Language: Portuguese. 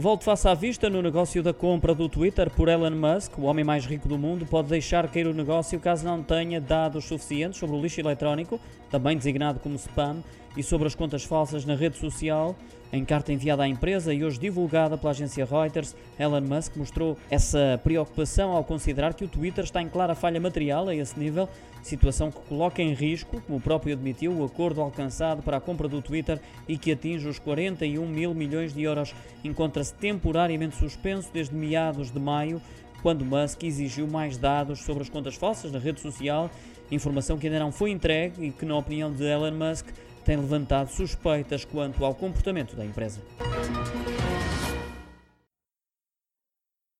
Volto face à vista no negócio da compra do Twitter por Elon Musk, o homem mais rico do mundo, pode deixar cair o negócio caso não tenha dados suficientes sobre o lixo eletrónico, também designado como spam, e sobre as contas falsas na rede social. Em carta enviada à empresa e hoje divulgada pela agência Reuters, Elon Musk mostrou essa preocupação ao considerar que o Twitter está em clara falha material a esse nível, situação que coloca em risco, como o próprio admitiu, o acordo alcançado para a compra do Twitter e que atinge os 41 mil milhões de euros. Encontra-se temporariamente suspenso desde meados de maio, quando Musk exigiu mais dados sobre as contas falsas na rede social, informação que ainda não foi entregue e que, na opinião de Elon Musk, tem levantado suspeitas quanto ao comportamento da empresa.